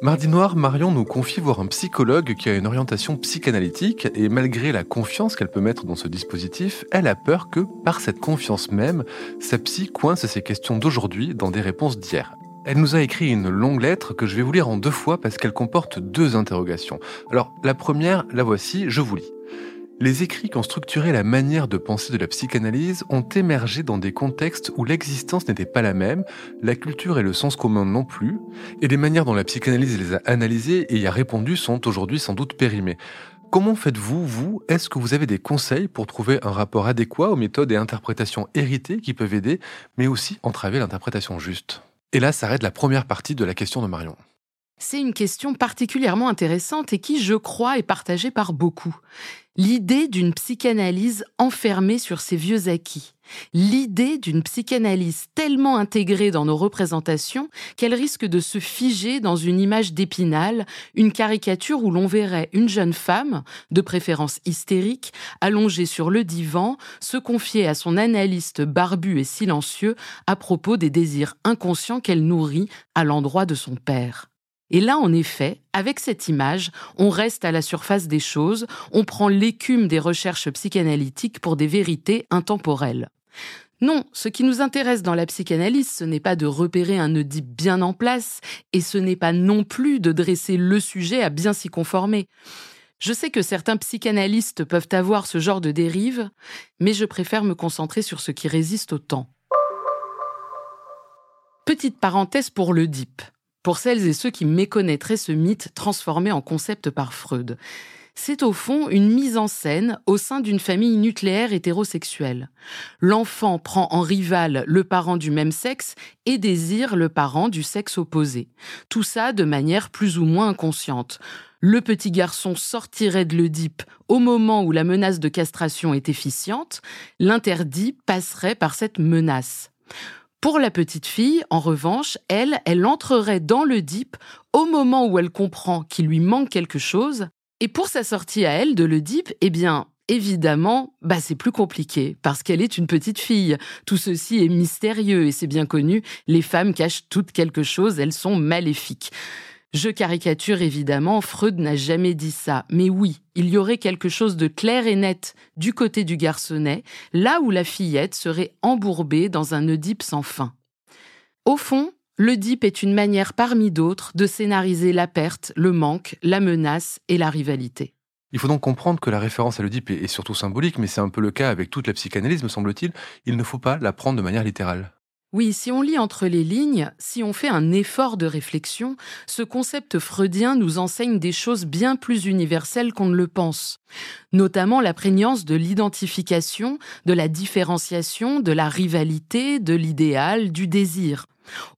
Mardi Noir, Marion nous confie voir un psychologue qui a une orientation psychanalytique et malgré la confiance qu'elle peut mettre dans ce dispositif, elle a peur que, par cette confiance même, sa psy coince ses questions d'aujourd'hui dans des réponses d'hier. Elle nous a écrit une longue lettre que je vais vous lire en deux fois parce qu'elle comporte deux interrogations. Alors, la première, la voici, je vous lis. Les écrits qui ont structuré la manière de penser de la psychanalyse ont émergé dans des contextes où l'existence n'était pas la même, la culture et le sens commun non plus, et les manières dont la psychanalyse les a analysés et y a répondu sont aujourd'hui sans doute périmées. Comment faites-vous, vous? Est-ce que vous avez des conseils pour trouver un rapport adéquat aux méthodes et interprétations héritées qui peuvent aider, mais aussi entraver l'interprétation juste? Et là s'arrête la première partie de la question de Marion. C'est une question particulièrement intéressante et qui, je crois, est partagée par beaucoup. L'idée d'une psychanalyse enfermée sur ses vieux acquis. L'idée d'une psychanalyse tellement intégrée dans nos représentations qu'elle risque de se figer dans une image d'épinal, une caricature où l'on verrait une jeune femme, de préférence hystérique, allongée sur le divan, se confier à son analyste barbu et silencieux à propos des désirs inconscients qu'elle nourrit à l'endroit de son père. Et là, en effet, avec cette image, on reste à la surface des choses, on prend l'écume des recherches psychanalytiques pour des vérités intemporelles. Non, ce qui nous intéresse dans la psychanalyse, ce n'est pas de repérer un Oedipe bien en place, et ce n'est pas non plus de dresser le sujet à bien s'y conformer. Je sais que certains psychanalystes peuvent avoir ce genre de dérive, mais je préfère me concentrer sur ce qui résiste au temps. Petite parenthèse pour l'Oedipe pour celles et ceux qui méconnaîtraient ce mythe transformé en concept par Freud. C'est au fond une mise en scène au sein d'une famille nucléaire hétérosexuelle. L'enfant prend en rival le parent du même sexe et désire le parent du sexe opposé. Tout ça de manière plus ou moins inconsciente. Le petit garçon sortirait de l'Oedipe au moment où la menace de castration est efficiente, l'interdit passerait par cette menace. Pour la petite fille, en revanche, elle, elle entrerait dans le DIP au moment où elle comprend qu'il lui manque quelque chose. Et pour sa sortie à elle de l'Oedipe, eh bien, évidemment, bah c'est plus compliqué parce qu'elle est une petite fille. Tout ceci est mystérieux et c'est bien connu. Les femmes cachent toutes quelque chose, elles sont maléfiques. Je caricature évidemment, Freud n'a jamais dit ça, mais oui, il y aurait quelque chose de clair et net du côté du garçonnet, là où la fillette serait embourbée dans un Oedipe sans fin. Au fond, l'Oedipe est une manière parmi d'autres de scénariser la perte, le manque, la menace et la rivalité. Il faut donc comprendre que la référence à l'Oedipe est surtout symbolique, mais c'est un peu le cas avec toute la psychanalyse, me semble-t-il. Il ne faut pas la prendre de manière littérale. Oui, si on lit entre les lignes, si on fait un effort de réflexion, ce concept freudien nous enseigne des choses bien plus universelles qu'on ne le pense, notamment la prégnance de l'identification, de la différenciation, de la rivalité, de l'idéal, du désir.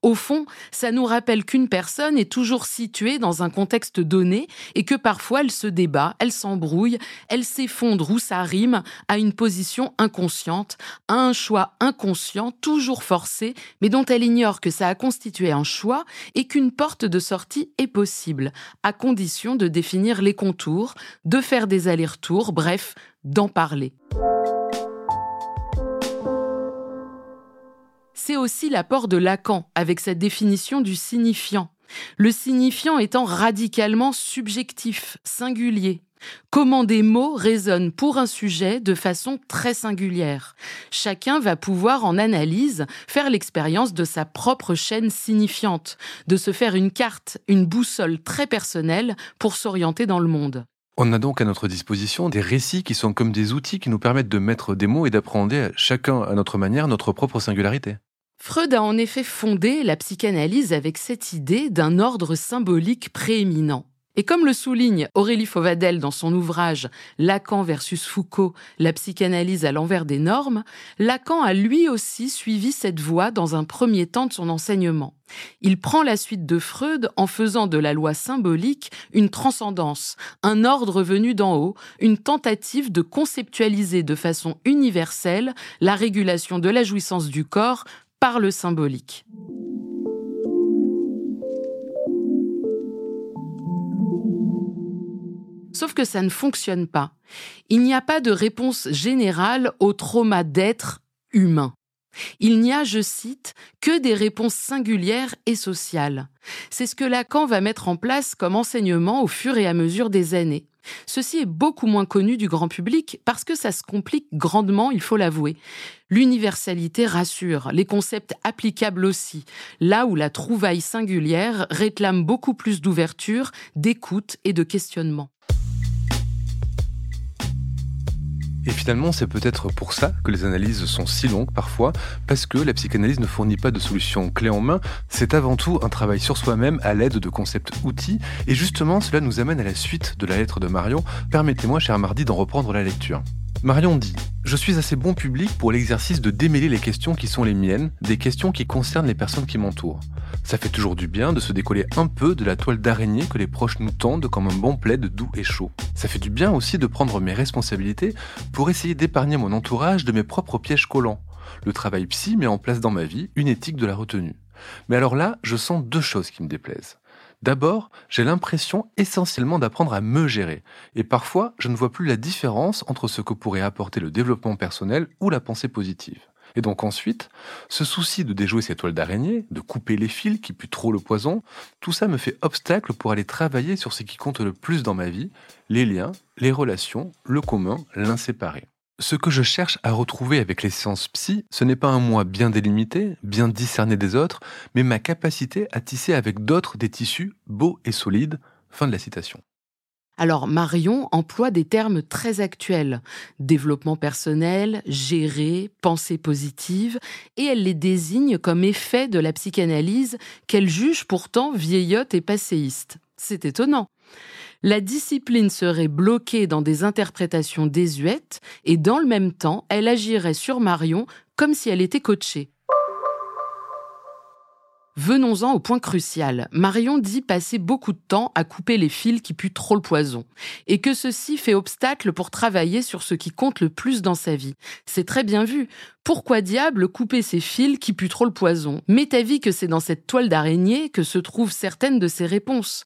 Au fond, ça nous rappelle qu'une personne est toujours située dans un contexte donné et que parfois elle se débat, elle s'embrouille, elle s'effondre ou s'arrime à une position inconsciente, à un choix inconscient, toujours forcé, mais dont elle ignore que ça a constitué un choix et qu'une porte de sortie est possible, à condition de définir les contours, de faire des allers-retours, bref, d'en parler. C'est aussi l'apport de Lacan avec cette définition du signifiant. Le signifiant étant radicalement subjectif, singulier. Comment des mots résonnent pour un sujet de façon très singulière. Chacun va pouvoir en analyse faire l'expérience de sa propre chaîne signifiante, de se faire une carte, une boussole très personnelle pour s'orienter dans le monde. On a donc à notre disposition des récits qui sont comme des outils qui nous permettent de mettre des mots et d'appréhender chacun à notre manière notre propre singularité. Freud a en effet fondé la psychanalyse avec cette idée d'un ordre symbolique prééminent. Et comme le souligne Aurélie Fauvadel dans son ouvrage Lacan versus Foucault, la psychanalyse à l'envers des normes, Lacan a lui aussi suivi cette voie dans un premier temps de son enseignement. Il prend la suite de Freud en faisant de la loi symbolique une transcendance, un ordre venu d'en haut, une tentative de conceptualiser de façon universelle la régulation de la jouissance du corps par le symbolique. Sauf que ça ne fonctionne pas. Il n'y a pas de réponse générale au trauma d'être humain. Il n'y a, je cite, que des réponses singulières et sociales. C'est ce que Lacan va mettre en place comme enseignement au fur et à mesure des années. Ceci est beaucoup moins connu du grand public parce que ça se complique grandement, il faut l'avouer. L'universalité rassure, les concepts applicables aussi, là où la trouvaille singulière réclame beaucoup plus d'ouverture, d'écoute et de questionnement. Et finalement, c'est peut-être pour ça que les analyses sont si longues parfois, parce que la psychanalyse ne fournit pas de solution clé en main, c'est avant tout un travail sur soi-même à l'aide de concepts outils, et justement cela nous amène à la suite de la lettre de Marion. Permettez-moi, cher Mardi, d'en reprendre la lecture. Marion dit Je suis assez bon public pour l'exercice de démêler les questions qui sont les miennes, des questions qui concernent les personnes qui m'entourent. Ça fait toujours du bien de se décoller un peu de la toile d'araignée que les proches nous tendent comme un bon plaid doux et chaud. Ça fait du bien aussi de prendre mes responsabilités pour essayer d'épargner mon entourage de mes propres pièges collants. Le travail psy met en place dans ma vie une éthique de la retenue. Mais alors là, je sens deux choses qui me déplaisent. D'abord, j'ai l'impression essentiellement d'apprendre à me gérer, et parfois je ne vois plus la différence entre ce que pourrait apporter le développement personnel ou la pensée positive. Et donc ensuite, ce souci de déjouer ces toiles d'araignée, de couper les fils qui puent trop le poison, tout ça me fait obstacle pour aller travailler sur ce qui compte le plus dans ma vie, les liens, les relations, le commun, l'inséparé. Ce que je cherche à retrouver avec les séances psy, ce n'est pas un moi bien délimité, bien discerné des autres, mais ma capacité à tisser avec d'autres des tissus beaux et solides. Fin de la citation. Alors Marion emploie des termes très actuels, développement personnel, gérer, pensée positive, et elle les désigne comme effet de la psychanalyse qu'elle juge pourtant vieillotte et passéiste. C'est étonnant la discipline serait bloquée dans des interprétations désuètes et dans le même temps, elle agirait sur Marion comme si elle était coachée. Venons-en au point crucial. Marion dit passer beaucoup de temps à couper les fils qui puent trop le poison, et que ceci fait obstacle pour travailler sur ce qui compte le plus dans sa vie. C'est très bien vu. Pourquoi diable couper ces fils qui puent trop le poison? M'est avis que c'est dans cette toile d'araignée que se trouvent certaines de ses réponses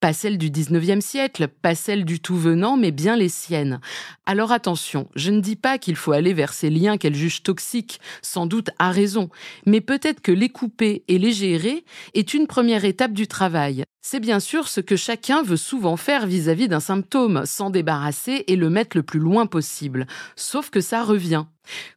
pas celles du 19e siècle, pas celles du tout venant, mais bien les siennes. Alors attention, je ne dis pas qu'il faut aller vers ces liens qu'elle juge toxiques, sans doute à raison, mais peut-être que les couper et les gérer est une première étape du travail. C'est bien sûr ce que chacun veut souvent faire vis-à-vis d'un symptôme, s'en débarrasser et le mettre le plus loin possible. Sauf que ça revient.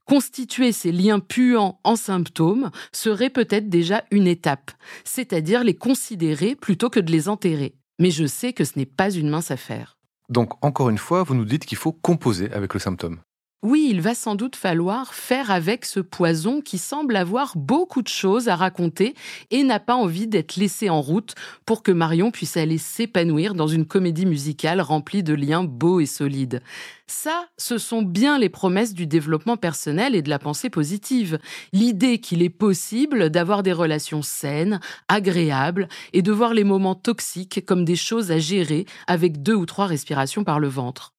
Constituer ces liens puants en symptômes serait peut-être déjà une étape, c'est-à-dire les considérer plutôt que de les enterrer mais je sais que ce n'est pas une mince affaire. Donc, encore une fois, vous nous dites qu'il faut composer avec le symptôme. Oui, il va sans doute falloir faire avec ce poison qui semble avoir beaucoup de choses à raconter et n'a pas envie d'être laissé en route pour que Marion puisse aller s'épanouir dans une comédie musicale remplie de liens beaux et solides. Ça, ce sont bien les promesses du développement personnel et de la pensée positive. L'idée qu'il est possible d'avoir des relations saines, agréables et de voir les moments toxiques comme des choses à gérer avec deux ou trois respirations par le ventre.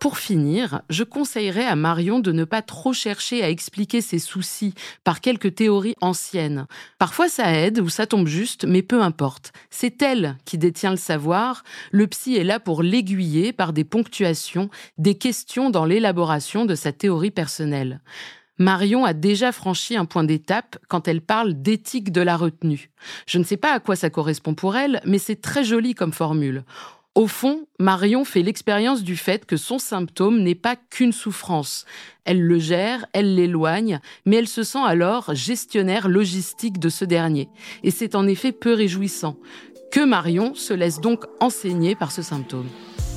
Pour finir, je conseillerais à Marion de ne pas trop chercher à expliquer ses soucis par quelques théories anciennes. Parfois ça aide ou ça tombe juste, mais peu importe. C'est elle qui détient le savoir. Le psy est là pour l'aiguiller par des ponctuations, des questions dans l'élaboration de sa théorie personnelle. Marion a déjà franchi un point d'étape quand elle parle d'éthique de la retenue. Je ne sais pas à quoi ça correspond pour elle, mais c'est très joli comme formule. Au fond, Marion fait l'expérience du fait que son symptôme n'est pas qu'une souffrance. Elle le gère, elle l'éloigne, mais elle se sent alors gestionnaire logistique de ce dernier. Et c'est en effet peu réjouissant. Que Marion se laisse donc enseigner par ce symptôme.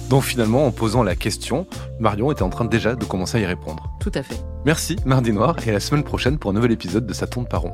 Donc finalement, en posant la question, Marion était en train déjà de commencer à y répondre. Tout à fait. Merci, Mardi Noir, et à la semaine prochaine pour un nouvel épisode de Sa tourne par rond.